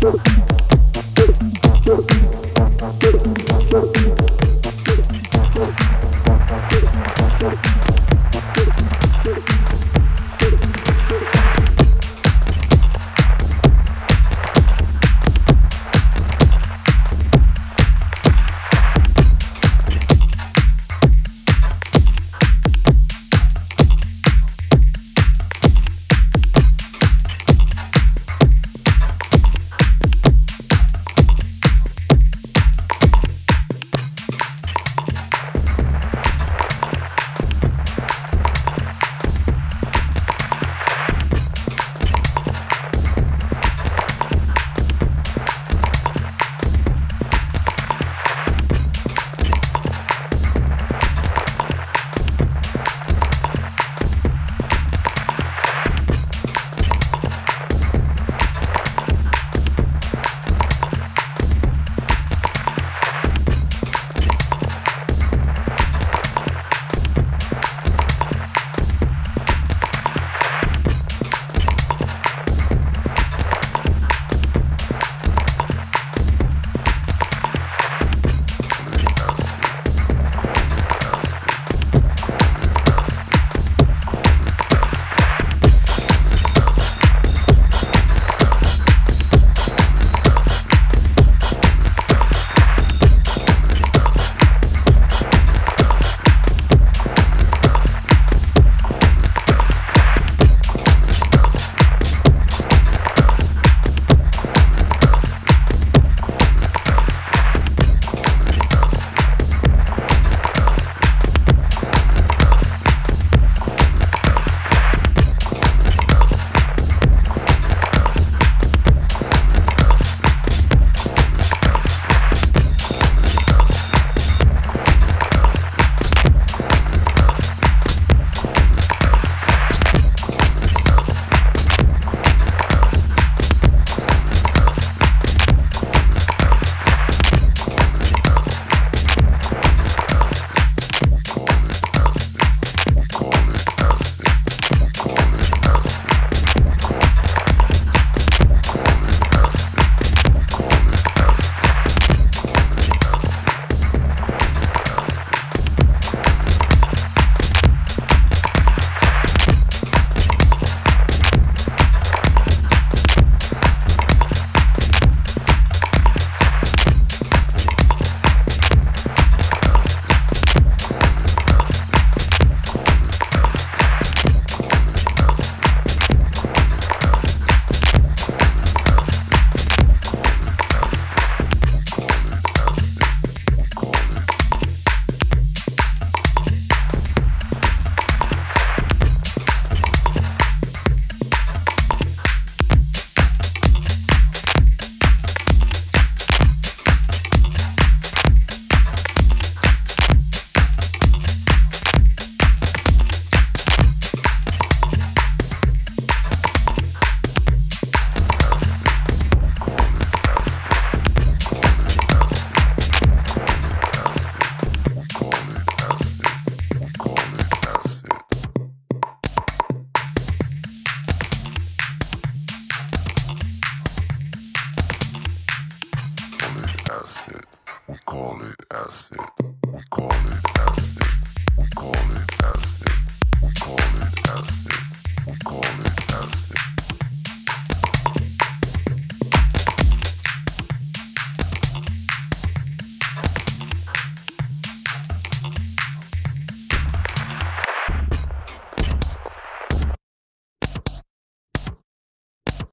Thank you. call it acid. We call it acid. We call it acid.